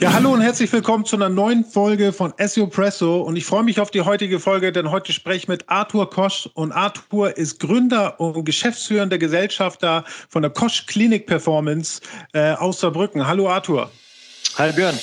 Ja, hallo und herzlich willkommen zu einer neuen Folge von SEO Presso. Und ich freue mich auf die heutige Folge, denn heute spreche ich mit Arthur Kosch. Und Arthur ist Gründer und geschäftsführender Gesellschafter von der Kosch Klinik Performance äh, aus Saarbrücken. Hallo Arthur. Hi Björn.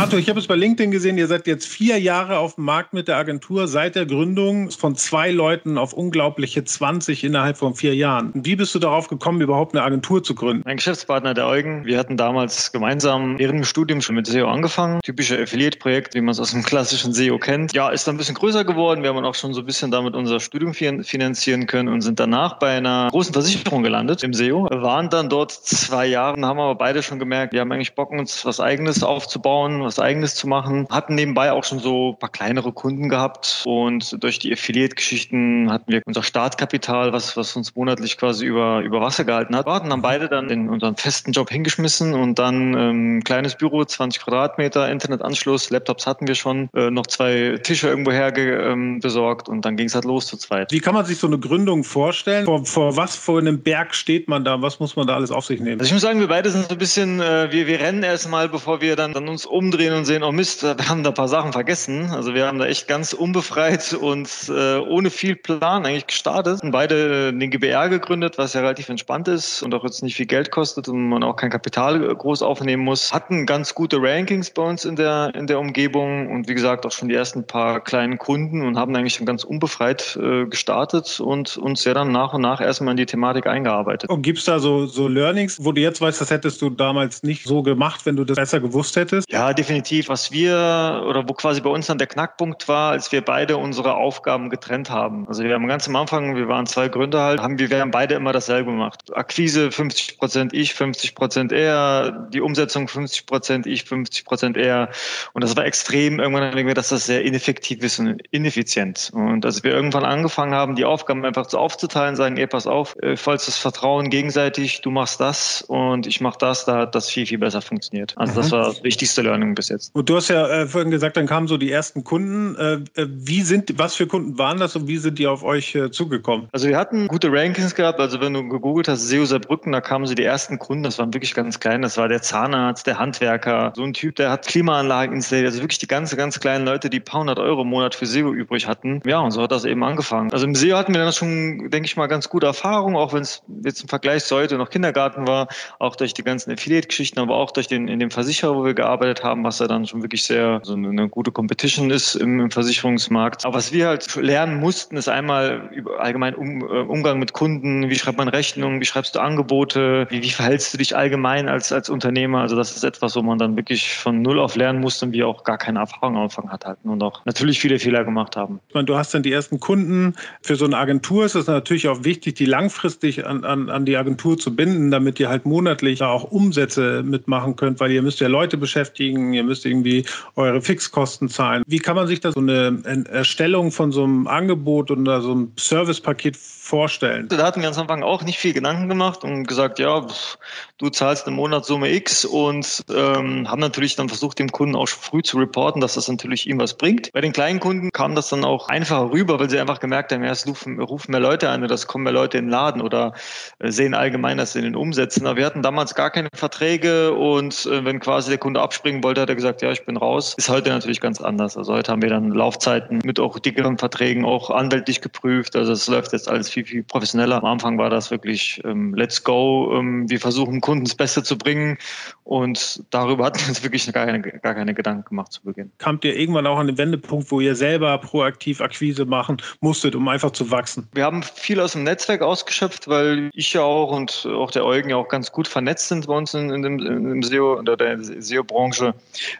Arthur, ich habe es bei LinkedIn gesehen, ihr seid jetzt vier Jahre auf dem Markt mit der Agentur seit der Gründung von zwei Leuten auf unglaubliche 20 innerhalb von vier Jahren. Wie bist du darauf gekommen, überhaupt eine Agentur zu gründen? Mein Geschäftspartner, der Eugen, wir hatten damals gemeinsam während dem Studium schon mit SEO angefangen. Typische Affiliate-Projekt, wie man es aus dem klassischen SEO kennt. Ja, ist dann ein bisschen größer geworden. Wir haben auch schon so ein bisschen damit unser Studium finanzieren können und sind danach bei einer großen Versicherung gelandet im SEO. Wir waren dann dort zwei Jahre, haben aber beide schon gemerkt, wir haben eigentlich Bock, uns was Eigenes aufzubauen, was Eigenes zu machen. Hatten nebenbei auch schon so ein paar kleinere Kunden gehabt und durch die Affiliate-Geschichten hatten wir unser Startkapital, was, was uns monatlich quasi über, über Wasser gehalten hat. Wir hatten dann beide dann in unseren festen Job hingeschmissen und dann ähm, kleines Büro, 20 Quadratmeter, Internetanschluss, Laptops hatten wir schon, äh, noch zwei Tische irgendwo her ähm, besorgt und dann ging es halt los zu zweit. Wie kann man sich so eine Gründung vorstellen? Vor, vor was für einem Berg steht man da? Was muss man da alles auf sich nehmen? Also ich muss sagen, wir beide sind so ein bisschen, äh, wir, wir rennen erstmal, bevor wir dann, dann uns umdrehen umdrehen und sehen, oh Mist, wir haben da ein paar Sachen vergessen. Also wir haben da echt ganz unbefreit und äh, ohne viel Plan eigentlich gestartet. Und beide den GBR gegründet, was ja relativ entspannt ist und auch jetzt nicht viel Geld kostet und man auch kein Kapital groß aufnehmen muss. Hatten ganz gute Rankings bei uns in der, in der Umgebung und wie gesagt auch schon die ersten paar kleinen Kunden und haben eigentlich schon ganz unbefreit äh, gestartet und uns ja dann nach und nach erstmal in die Thematik eingearbeitet. Und gibt es da so, so Learnings, wo du jetzt weißt, das hättest du damals nicht so gemacht, wenn du das besser gewusst hättest? Ja, definitiv definitiv. Was wir oder wo quasi bei uns dann der Knackpunkt war, als wir beide unsere Aufgaben getrennt haben. Also wir haben ganz am Anfang, wir waren zwei Gründer halt, haben wir, wir haben beide immer dasselbe gemacht. Akquise 50 Prozent ich, 50 Prozent er, die Umsetzung 50 Prozent ich, 50 Prozent er. Und das war extrem. Irgendwann haben wir, dass das sehr ineffektiv ist und ineffizient. Und als wir irgendwann angefangen haben, die Aufgaben einfach so aufzuteilen, sagen, ey, pass auf, äh, falls das Vertrauen gegenseitig, du machst das und ich mach das, da hat das viel, viel besser funktioniert. Also das mhm. war das wichtigste Learning bis jetzt. Und du hast ja äh, vorhin gesagt, dann kamen so die ersten Kunden. Äh, äh, wie sind, was für Kunden waren das und wie sind die auf euch äh, zugekommen? Also wir hatten gute Rankings gehabt. Also wenn du gegoogelt hast, SEO Saarbrücken, da kamen so die ersten Kunden. Das waren wirklich ganz klein. Das war der Zahnarzt, der Handwerker, so ein Typ, der hat Klimaanlagen installiert. Also wirklich die ganze, ganz kleinen Leute, die ein paar hundert Euro im Monat für SEO übrig hatten. Ja, und so hat das eben angefangen. Also im SEO hatten wir dann schon, denke ich mal, ganz gute Erfahrungen, auch wenn es jetzt im Vergleich zu heute noch Kindergarten war, auch durch die ganzen Affiliate-Geschichten, aber auch durch den, in dem Versicherer, wo wir gearbeitet haben, was er dann schon wirklich sehr so eine gute Competition ist im, im Versicherungsmarkt. Aber was wir halt lernen mussten, ist einmal allgemein um, äh, Umgang mit Kunden, wie schreibt man Rechnungen, wie schreibst du Angebote, wie, wie verhältst du dich allgemein als, als Unternehmer. Also das ist etwas, wo man dann wirklich von null auf lernen musste und wir auch gar keine Erfahrung am Anfang hatten und auch natürlich viele Fehler gemacht haben. Ich meine, du hast dann die ersten Kunden. Für so eine Agentur ist es natürlich auch wichtig, die langfristig an, an, an die Agentur zu binden, damit ihr halt monatlich auch Umsätze mitmachen könnt, weil ihr müsst ja Leute beschäftigen, ihr müsst irgendwie eure Fixkosten zahlen. Wie kann man sich da so eine Erstellung von so einem Angebot oder so einem Servicepaket vorstellen? Da hatten wir uns am Anfang auch nicht viel Gedanken gemacht und gesagt, ja, du zahlst im Monat Summe X und ähm, haben natürlich dann versucht, dem Kunden auch früh zu reporten, dass das natürlich ihm was bringt. Bei den kleinen Kunden kam das dann auch einfacher rüber, weil sie einfach gemerkt haben, ja, es rufen, rufen mehr Leute an oder es kommen mehr Leute in den Laden oder äh, sehen allgemein das in den Umsätzen. Aber wir hatten damals gar keine Verträge und äh, wenn quasi der Kunde abspringen wollte, hat er gesagt, ja, ich bin raus. Ist heute natürlich ganz anders. Also heute haben wir dann Laufzeiten mit auch dickeren Verträgen, auch anwältlich geprüft. Also es läuft jetzt alles viel, viel professioneller. Am Anfang war das wirklich ähm, let's go. Ähm, wir versuchen Kunden das Beste zu bringen und darüber hatten wir uns wirklich gar keine, gar keine Gedanken gemacht zu Beginn. Kamt ihr irgendwann auch an den Wendepunkt, wo ihr selber proaktiv Akquise machen musstet, um einfach zu wachsen? Wir haben viel aus dem Netzwerk ausgeschöpft, weil ich ja auch und auch der Eugen ja auch ganz gut vernetzt sind bei uns in, in dem, in dem SEO oder der SEO-Branche.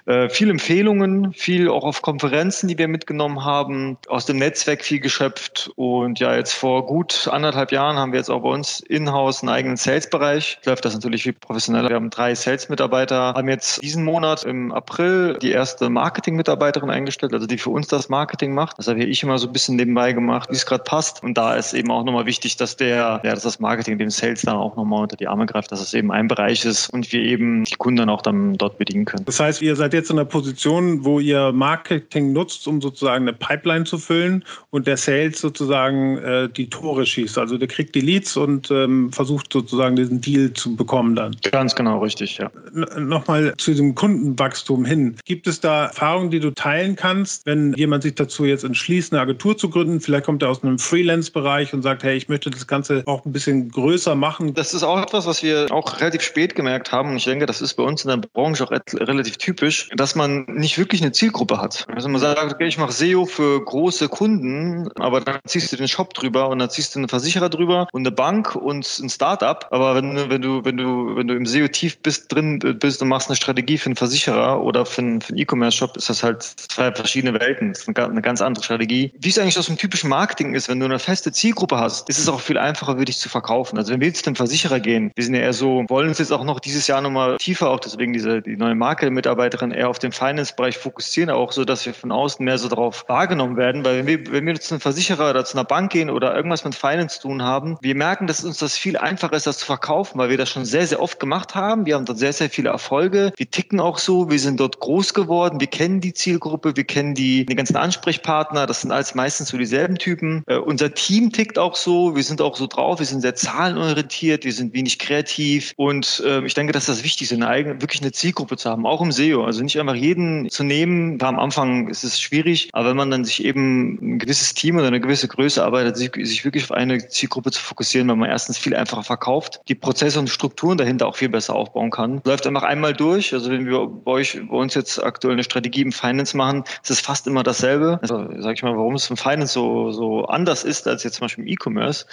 Äh, viel Empfehlungen, viel auch auf Konferenzen, die wir mitgenommen haben, aus dem Netzwerk viel geschöpft und ja, jetzt vor gut anderthalb Jahren haben wir jetzt auch bei uns in-house einen eigenen Sales-Bereich. Läuft das natürlich viel professioneller. Wir haben drei Sales-Mitarbeiter, haben jetzt diesen Monat im April die erste Marketing-Mitarbeiterin eingestellt, also die für uns das Marketing macht. Das habe ich immer so ein bisschen nebenbei gemacht, wie es gerade passt. Und da ist eben auch nochmal wichtig, dass der, ja, dass das Marketing dem Sales dann auch nochmal unter die Arme greift, dass es eben ein Bereich ist und wir eben die Kunden auch dann dort bedienen können. Das heißt, ihr seid jetzt in einer Position, wo ihr Marketing nutzt, um sozusagen eine Pipeline zu füllen und der Sales sozusagen äh, die Tore schießt. Also der kriegt die Leads und ähm, versucht sozusagen diesen Deal zu bekommen dann. Ganz genau, richtig, ja. Nochmal zu diesem Kundenwachstum hin. Gibt es da Erfahrungen, die du teilen kannst, wenn jemand sich dazu jetzt entschließt, eine Agentur zu gründen? Vielleicht kommt er aus einem Freelance-Bereich und sagt, hey, ich möchte das Ganze auch ein bisschen größer machen. Das ist auch etwas, was wir auch relativ spät gemerkt haben. Und ich denke, das ist bei uns in der Branche auch relativ typisch, dass man nicht wirklich eine Zielgruppe hat. Also man sagt, okay, ich mache SEO für große Kunden, aber dann ziehst du den Shop drüber und dann ziehst du einen Versicherer drüber und eine Bank und ein Startup. Aber wenn, wenn du, wenn du, wenn du im SEO tief bist, drin bist und machst eine Strategie für einen Versicherer oder für einen, einen E-Commerce-Shop, ist das halt zwei verschiedene Welten. Das ist eine ganz andere Strategie. Wie es eigentlich aus dem typischen Marketing ist, wenn du eine feste Zielgruppe hast, ist es auch viel einfacher für dich zu verkaufen. Also wenn wir jetzt zum Versicherer gehen, wir sind ja eher so, wollen uns jetzt auch noch dieses Jahr nochmal tiefer, auch deswegen diese, die neue Marke-Mitarbeiterin eher auf den Finance-Bereich fokussieren, auch so, dass wir von außen mehr so darauf wahrgenommen werden, weil wenn wir, wenn wir zu einem Versicherer oder zu einer Bank gehen oder irgendwas mit Finance zu tun haben, wir merken, dass uns das viel einfacher ist, das zu verkaufen, weil wir das schon sehr, sehr oft gemacht haben. Wir haben dort sehr, sehr viele Erfolge. Wir ticken auch so, wir sind dort groß geworden, wir kennen die Zielgruppe, wir kennen die, die ganzen Ansprechpartner, das sind alles meistens so dieselben Typen. Äh, unser Team tickt auch so, wir sind auch so drauf, wir sind sehr zahlenorientiert, wir sind wenig kreativ und äh, ich denke, dass das wichtig ist, eine eigene, wirklich eine Zielgruppe zu haben, auch im SEO. Also nicht einfach jeden zu nehmen. Am Anfang ist es schwierig, aber wenn man dann sich eben ein gewisses Team oder eine gewisse Größe arbeitet, sich, sich wirklich auf eine Zielgruppe zu fokussieren, weil man erstens viel einfacher verkauft, die Prozesse und Strukturen dahinter auch viel besser aufbauen kann. Läuft einfach einmal durch. Also wenn wir bei euch, bei uns jetzt aktuell eine Strategie im Finance machen, ist es fast immer dasselbe. Also sag ich mal, warum es im Finance so, so anders ist als jetzt zum Beispiel im E-Commerce.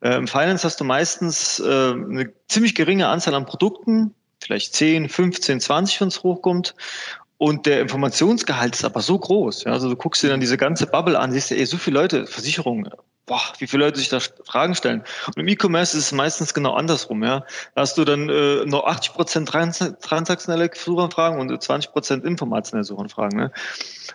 Äh, Im Finance hast du meistens äh, eine ziemlich geringe Anzahl an Produkten, vielleicht 10, 15, 20, wenn es hochkommt. Und der Informationsgehalt ist aber so groß. Ja, also du guckst dir dann diese ganze Bubble an, siehst du, ey, so viele Leute, Versicherungen, boah, wie viele Leute sich da Fragen stellen. Und im E-Commerce ist es meistens genau andersrum, ja. Da hast du dann äh, nur 80 Prozent transaktionelle Suchanfragen und 20 Prozent informationelle Suchanfragen, ne?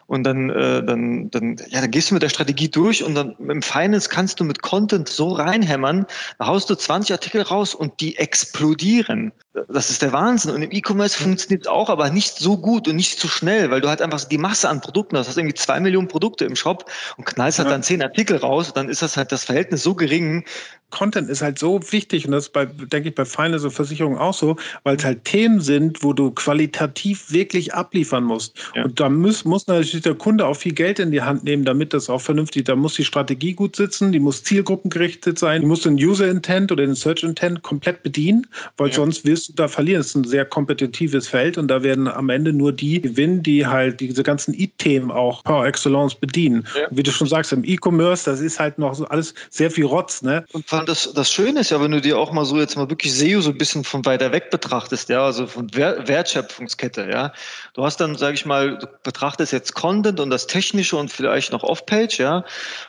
Und dann, äh, dann, dann, ja, dann gehst du mit der Strategie durch und dann im Finance kannst du mit Content so reinhämmern, da haust du 20 Artikel raus und die explodieren. Das ist der Wahnsinn. Und im E-Commerce funktioniert es auch, aber nicht so gut und nicht so schnell, weil du halt einfach die Masse an Produkten hast. Du hast irgendwie zwei Millionen Produkte im Shop und knallst halt ja. dann zehn Artikel raus. Und dann ist das halt das Verhältnis so gering, Content ist halt so wichtig und das ist bei, denke ich, bei Finance und Versicherungen auch so, weil es halt Themen sind, wo du qualitativ wirklich abliefern musst. Ja. Und da muss, muss natürlich der Kunde auch viel Geld in die Hand nehmen, damit das auch vernünftig, da muss die Strategie gut sitzen, die muss zielgruppengerichtet sein, die muss den User Intent oder den Search Intent komplett bedienen, weil ja. sonst wirst da verlieren. Es ist ein sehr kompetitives Feld und da werden am Ende nur die gewinnen, die halt diese ganzen E-Themen auch par excellence bedienen. Ja. Wie du schon sagst, im E-Commerce, das ist halt noch so alles sehr viel Rotz, ne? Und das, das Schöne ist ja, wenn du dir auch mal so jetzt mal wirklich SEO so ein bisschen von weiter weg betrachtest, ja, also von Wertschöpfungskette, ja. Du hast dann, sage ich mal, du betrachtest jetzt Content und das Technische und vielleicht noch Off-Page, ja.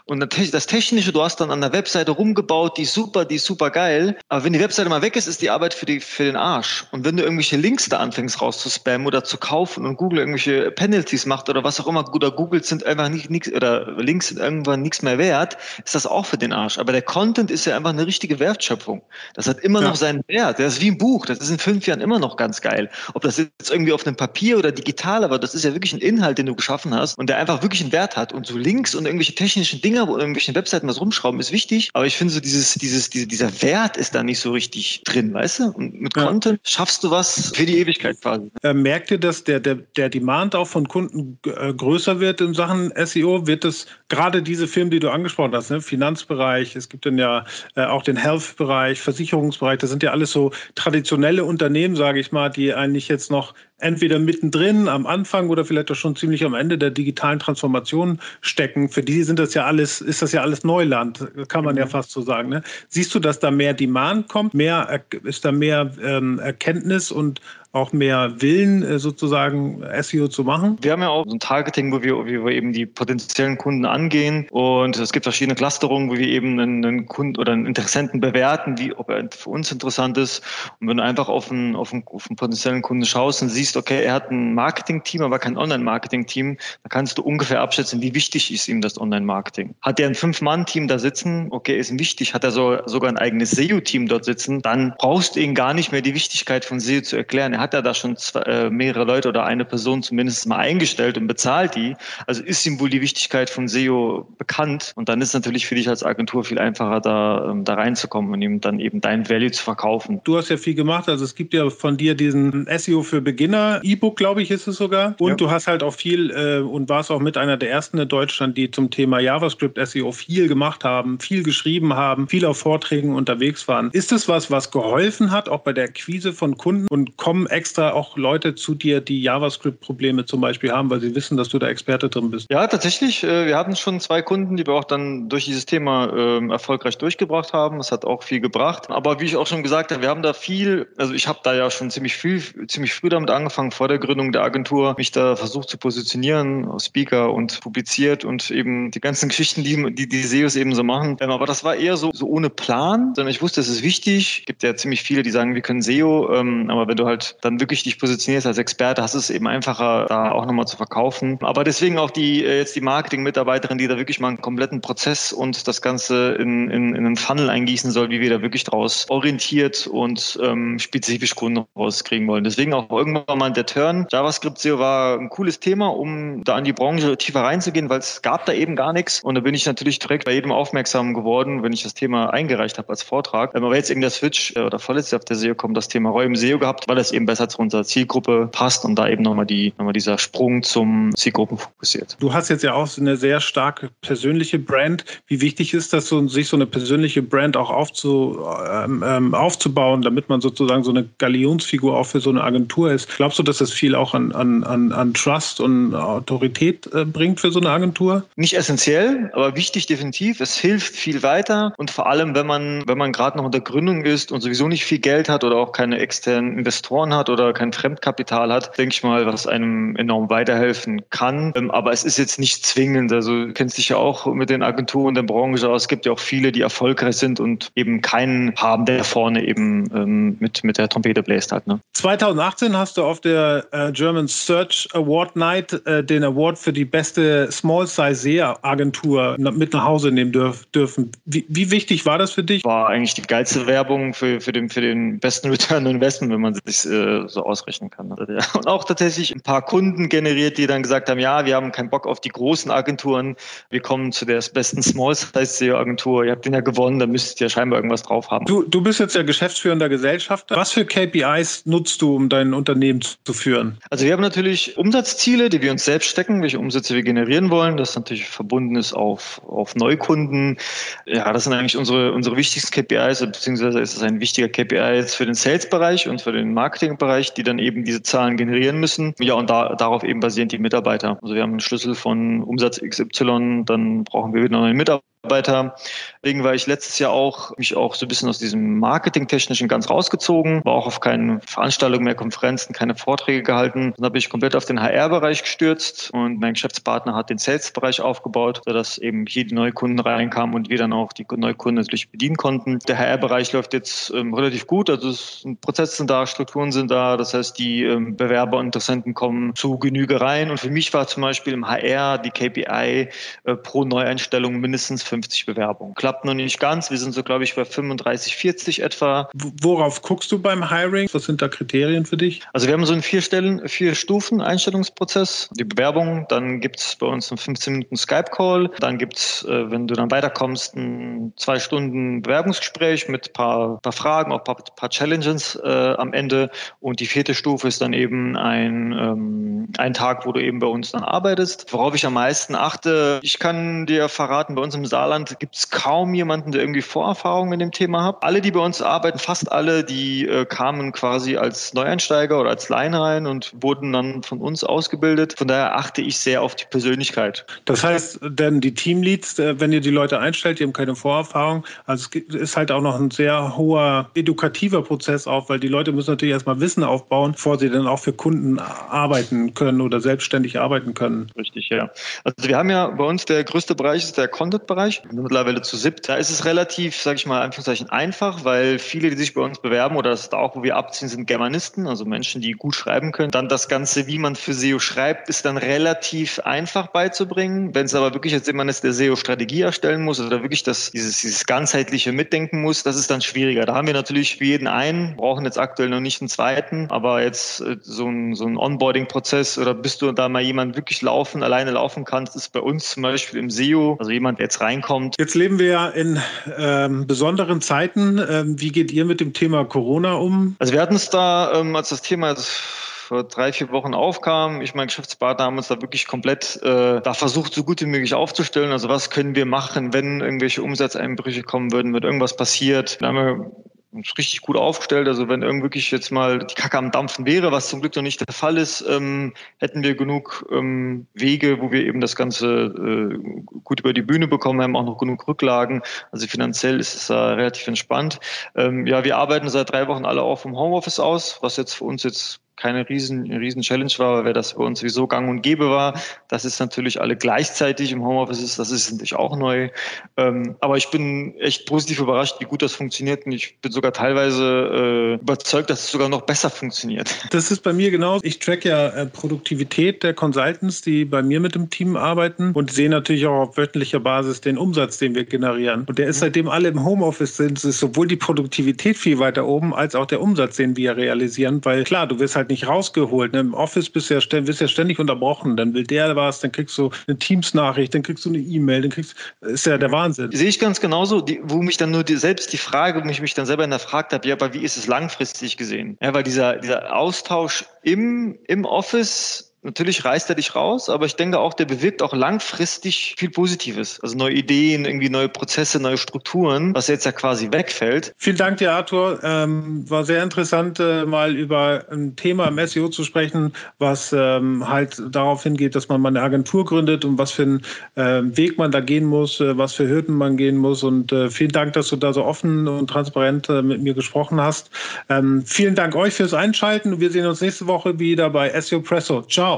Und das Technische, du hast dann an der Webseite rumgebaut, die ist super, die ist super geil. Aber wenn die Webseite mal weg ist, ist die Arbeit für, die, für den Arsch. Und wenn du irgendwelche Links da anfängst rauszuspammen oder zu kaufen und Google irgendwelche Penalties macht oder was auch immer, oder Google sind einfach nicht nichts oder Links sind irgendwann nichts mehr wert, ist das auch für den Arsch. Aber der Content ist ja einfach eine richtige Wertschöpfung. Das hat immer ja. noch seinen Wert. Das ist wie ein Buch. Das ist in fünf Jahren immer noch ganz geil. Ob das jetzt irgendwie auf einem Papier oder digital, aber das ist ja wirklich ein Inhalt, den du geschaffen hast und der einfach wirklich einen Wert hat. Und so Links und irgendwelche technischen Dinger, wo irgendwelche Webseiten was rumschrauben, ist wichtig. Aber ich finde so dieses, dieses, diese, dieser Wert ist da nicht so richtig drin, weißt du? Und mit ja. Content schaffst du was für die Ewigkeit quasi. Äh, merkt ihr, dass der, der, der Demand auch von Kunden äh, größer wird in Sachen SEO? Wird es gerade diese Firmen, die du angesprochen hast, ne? Finanzbereich, es gibt dann ja äh, auch den Health-Bereich, Versicherungsbereich, das sind ja alles so traditionelle Unternehmen, sage ich mal, die eigentlich jetzt noch entweder mittendrin am Anfang oder vielleicht auch schon ziemlich am Ende der digitalen Transformation stecken. Für die sind das ja alles, ist das ja alles Neuland, kann man mhm. ja fast so sagen. Ne? Siehst du, dass da mehr Demand kommt, mehr ist da mehr ähm, Erkenntnis und auch mehr Willen, äh, sozusagen SEO zu machen? Wir haben ja auch so ein Targeting, wo wir, wo wir eben die potenziellen Kunden angehen. Und es gibt verschiedene Clusterungen, wo wir eben einen, Kunden oder einen Interessenten bewerten, wie, ob er für uns interessant ist. Und wenn du einfach auf einen, auf einen, auf einen potenziellen Kunden schaust und siehst, okay, er hat ein Marketing-Team, aber kein Online-Marketing-Team, dann kannst du ungefähr abschätzen, wie wichtig ist ihm das Online-Marketing. Hat er ein Fünf-Mann-Team da sitzen? Okay, ist ihm wichtig. Hat er so, sogar ein eigenes SEO-Team dort sitzen? Dann brauchst du ihn gar nicht mehr die Wichtigkeit von SEO zu erklären er hat ja da schon zwei, äh, mehrere Leute oder eine Person zumindest mal eingestellt und bezahlt die. Also ist ihm wohl die Wichtigkeit von SEO bekannt. Und dann ist natürlich für dich als Agentur viel einfacher, da, ähm, da reinzukommen und ihm dann eben dein Value zu verkaufen. Du hast ja viel gemacht. Also es gibt ja von dir diesen SEO für Beginner E-Book, glaube ich, ist es sogar. Und ja. du hast halt auch viel äh, und warst auch mit einer der ersten in Deutschland, die zum Thema JavaScript SEO viel gemacht haben, viel geschrieben haben, viel auf Vorträgen unterwegs waren. Ist das was, was geholfen hat, auch bei der Akquise von Kunden? Und kommen extra auch Leute zu dir, die JavaScript-Probleme zum Beispiel haben, weil sie wissen, dass du da Experte drin bist? Ja, tatsächlich. Äh, wir hatten schon zwei Kunden, die wir auch dann durch dieses Thema ähm, erfolgreich durchgebracht haben. Das hat auch viel gebracht. Aber wie ich auch schon gesagt habe, wir haben da viel, also ich habe da ja schon ziemlich viel, ziemlich früh damit angefangen, vor der Gründung der Agentur, mich da versucht zu positionieren, Speaker und publiziert und eben die ganzen Geschichten, die die, die SEOs eben so machen. Ähm, aber das war eher so, so ohne Plan, sondern ich wusste, es ist wichtig. Es gibt ja ziemlich viele, die sagen, wir können SEO, ähm, aber wenn du halt dann wirklich dich positionierst als Experte, hast es eben einfacher, da auch nochmal zu verkaufen. Aber deswegen auch die äh, jetzt die Marketing-Mitarbeiterin, die da wirklich mal einen kompletten Prozess und das Ganze in, in, in einen Funnel eingießen soll, wie wir da wirklich draus orientiert und ähm, spezifisch Kunden rauskriegen wollen. Deswegen auch irgendwann mal der Turn. JavaScript SEO war ein cooles Thema, um da an die Branche tiefer reinzugehen, weil es gab da eben gar nichts. Und da bin ich natürlich direkt bei jedem aufmerksam geworden, wenn ich das Thema eingereicht habe als Vortrag. Aber jetzt eben der Switch äh, oder vorletztes auf der SEO kommt, das Thema im SEO gehabt, weil es eben besser zu unserer Zielgruppe passt und da eben nochmal die, nochmal dieser Sprung zum Zielgruppen fokussiert. Du hast jetzt ja auch eine sehr starke persönliche Brand. Wie wichtig ist das, so, sich so eine persönliche Brand auch aufzu, ähm, ähm, aufzubauen, damit man sozusagen so eine Galionsfigur auch für so eine Agentur ist? Glaubst du, dass das viel auch an, an, an, an Trust und Autorität äh, bringt für so eine Agentur? Nicht essentiell, aber wichtig definitiv. Es hilft viel weiter und vor allem, wenn man, wenn man gerade noch unter Gründung ist und sowieso nicht viel Geld hat oder auch keine externen Investoren hat oder kein Fremdkapital hat, denke ich mal, was einem enorm weiterhelfen kann. Ähm, aber es ist jetzt nicht zwingend. Also du kennst dich ja auch mit den Agenturen der Branche aus. Es gibt ja auch viele, die erfolgreich sind und eben keinen haben, der vorne eben ähm, mit, mit der Trompete bläst hat. Ne? 2018 hast du auf der äh, German Search Award Night äh, den Award für die beste Small Size Agentur mit nach Hause nehmen dürf, dürfen. Wie, wie, wichtig war das für dich? War eigentlich die geilste Werbung für, für, den, für den besten Return on Investment, wenn man sich äh, so ausrechnen kann. Also, und auch tatsächlich ein paar Kunden generiert, die dann gesagt haben, ja, wir haben keinen Bock auf die großen Agenturen, wir kommen zu der besten Small Size SEO Agentur, ihr habt den ja gewonnen, da müsstet ihr scheinbar irgendwas drauf haben. Du, du bist jetzt ja geschäftsführender Gesellschafter. Was für KPIs nutzt du, um dein Unternehmen zu führen? Also wir haben natürlich Umsatzziele, die wir uns selbst stecken, welche Umsätze wir generieren wollen. Das natürlich verbunden ist auf, auf Neukunden. Ja, das sind eigentlich unsere, unsere wichtigsten KPIs, beziehungsweise ist es ein wichtiger KPI jetzt für den Sales-Bereich und für den Marketing-Bereich, die dann eben diese Zahlen generieren müssen. Ja, und da, darauf eben basieren die Mitarbeiter. Also wir haben einen Schlüssel von Umsatz XY, dann brauchen wir wieder neue Mitarbeiter. Mitarbeiter. Deswegen war ich letztes Jahr auch mich auch so ein bisschen aus diesem Marketingtechnischen ganz rausgezogen, war auch auf keine Veranstaltungen mehr, Konferenzen, keine Vorträge gehalten. Dann habe ich komplett auf den HR-Bereich gestürzt und mein Geschäftspartner hat den Sales-Bereich aufgebaut, sodass eben hier die Neukunden reinkamen und wir dann auch die Neukunden natürlich bedienen konnten. Der HR-Bereich läuft jetzt ähm, relativ gut, also Prozesse sind da, Strukturen sind da, das heißt die ähm, Bewerber und Interessenten kommen zu Genüge rein und für mich war zum Beispiel im HR die KPI äh, pro Neueinstellung mindestens 50 Bewerbungen. Klappt noch nicht ganz. Wir sind so, glaube ich, bei 35, 40 etwa. Worauf guckst du beim Hiring? Was sind da Kriterien für dich? Also wir haben so einen vier Stellen, vier Stufen Einstellungsprozess. Die Bewerbung, dann gibt es bei uns einen 15 Minuten Skype-Call. Dann gibt es, äh, wenn du dann weiterkommst, ein zwei Stunden Bewerbungsgespräch mit ein paar, paar Fragen, auch ein paar, paar Challenges äh, am Ende. Und die vierte Stufe ist dann eben ein, ähm, ein Tag, wo du eben bei uns dann arbeitest. Worauf ich am meisten achte, ich kann dir verraten, bei uns im Saal Saarland gibt es kaum jemanden, der irgendwie Vorerfahrung in dem Thema hat. Alle, die bei uns arbeiten, fast alle, die äh, kamen quasi als Neueinsteiger oder als Laien rein und wurden dann von uns ausgebildet. Von daher achte ich sehr auf die Persönlichkeit. Das heißt, denn die Teamleads, äh, wenn ihr die Leute einstellt, die haben keine Vorerfahrung, also es ist halt auch noch ein sehr hoher edukativer Prozess auch, weil die Leute müssen natürlich erstmal Wissen aufbauen, bevor sie dann auch für Kunden arbeiten können oder selbstständig arbeiten können. Richtig, ja. Also wir haben ja bei uns der größte Bereich ist der Content-Bereich. Österreich. Mittlerweile zu SIP. Da ist es relativ, sage ich mal, Anführungszeichen einfach, weil viele, die sich bei uns bewerben oder das ist auch, wo wir abziehen, sind Germanisten, also Menschen, die gut schreiben können. Dann das Ganze, wie man für SEO schreibt, ist dann relativ einfach beizubringen. Wenn es aber wirklich jetzt jemand ist, der SEO-Strategie erstellen muss oder wirklich das, dieses, dieses ganzheitliche Mitdenken muss, das ist dann schwieriger. Da haben wir natürlich für jeden einen, brauchen jetzt aktuell noch nicht einen zweiten, aber jetzt äh, so ein, so ein Onboarding-Prozess oder bist du da mal jemand wirklich laufen, alleine laufen kannst, ist bei uns zum Beispiel im SEO, also jemand, der jetzt reinkommt. Jetzt leben wir ja in ähm, besonderen Zeiten. Ähm, wie geht ihr mit dem Thema Corona um? Also wir hatten es da, ähm, als das Thema vor drei, vier Wochen aufkam. Ich, mein Geschäftspartner haben uns da wirklich komplett äh, da versucht, so gut wie möglich aufzustellen. Also was können wir machen, wenn irgendwelche Umsatzeinbrüche kommen würden, wenn irgendwas passiert. Da haben wir richtig gut aufgestellt. Also wenn irgendwie wirklich jetzt mal die Kacke am Dampfen wäre, was zum Glück noch nicht der Fall ist, ähm, hätten wir genug ähm, Wege, wo wir eben das Ganze äh, gut über die Bühne bekommen, haben auch noch genug Rücklagen. Also finanziell ist es da relativ entspannt. Ähm, ja, wir arbeiten seit drei Wochen alle auch vom Homeoffice aus, was jetzt für uns jetzt keine riesen, riesen Challenge war, weil das bei uns sowieso gang und gäbe war. Das ist natürlich alle gleichzeitig im Homeoffice ist, das ist natürlich auch neu. Ähm, aber ich bin echt positiv überrascht, wie gut das funktioniert und ich bin sogar teilweise äh, überzeugt, dass es sogar noch besser funktioniert. Das ist bei mir genauso. Ich track ja äh, Produktivität der Consultants, die bei mir mit dem Team arbeiten und sehe natürlich auch auf wöchentlicher Basis den Umsatz, den wir generieren. Und der ist seitdem alle im Homeoffice sind, ist sowohl die Produktivität viel weiter oben als auch der Umsatz, den wir realisieren, weil klar, du wirst halt nicht rausgeholt. Ne? Im Office bist du ja, wirst ja ständig unterbrochen. Dann will der was, dann kriegst du eine Teams-Nachricht, dann kriegst du eine E-Mail, dann kriegst ist ja der Wahnsinn. Sehe ich ganz genauso, die, wo mich dann nur die, selbst die Frage, wo ich mich dann selber hinterfragt habe, ja, aber wie ist es langfristig gesehen? Ja, weil dieser, dieser Austausch im, im Office Natürlich reißt er dich raus, aber ich denke auch, der bewirkt auch langfristig viel Positives. Also neue Ideen, irgendwie neue Prozesse, neue Strukturen, was jetzt ja quasi wegfällt. Vielen Dank dir, Arthur. Ähm, war sehr interessant, äh, mal über ein Thema im SEO zu sprechen, was ähm, halt darauf hingeht, dass man mal eine Agentur gründet und was für einen äh, Weg man da gehen muss, äh, was für Hürden man gehen muss. Und äh, vielen Dank, dass du da so offen und transparent äh, mit mir gesprochen hast. Ähm, vielen Dank euch fürs Einschalten. Wir sehen uns nächste Woche wieder bei SEO Presso. Ciao.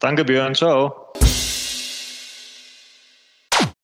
Danke, Björn. Ciao.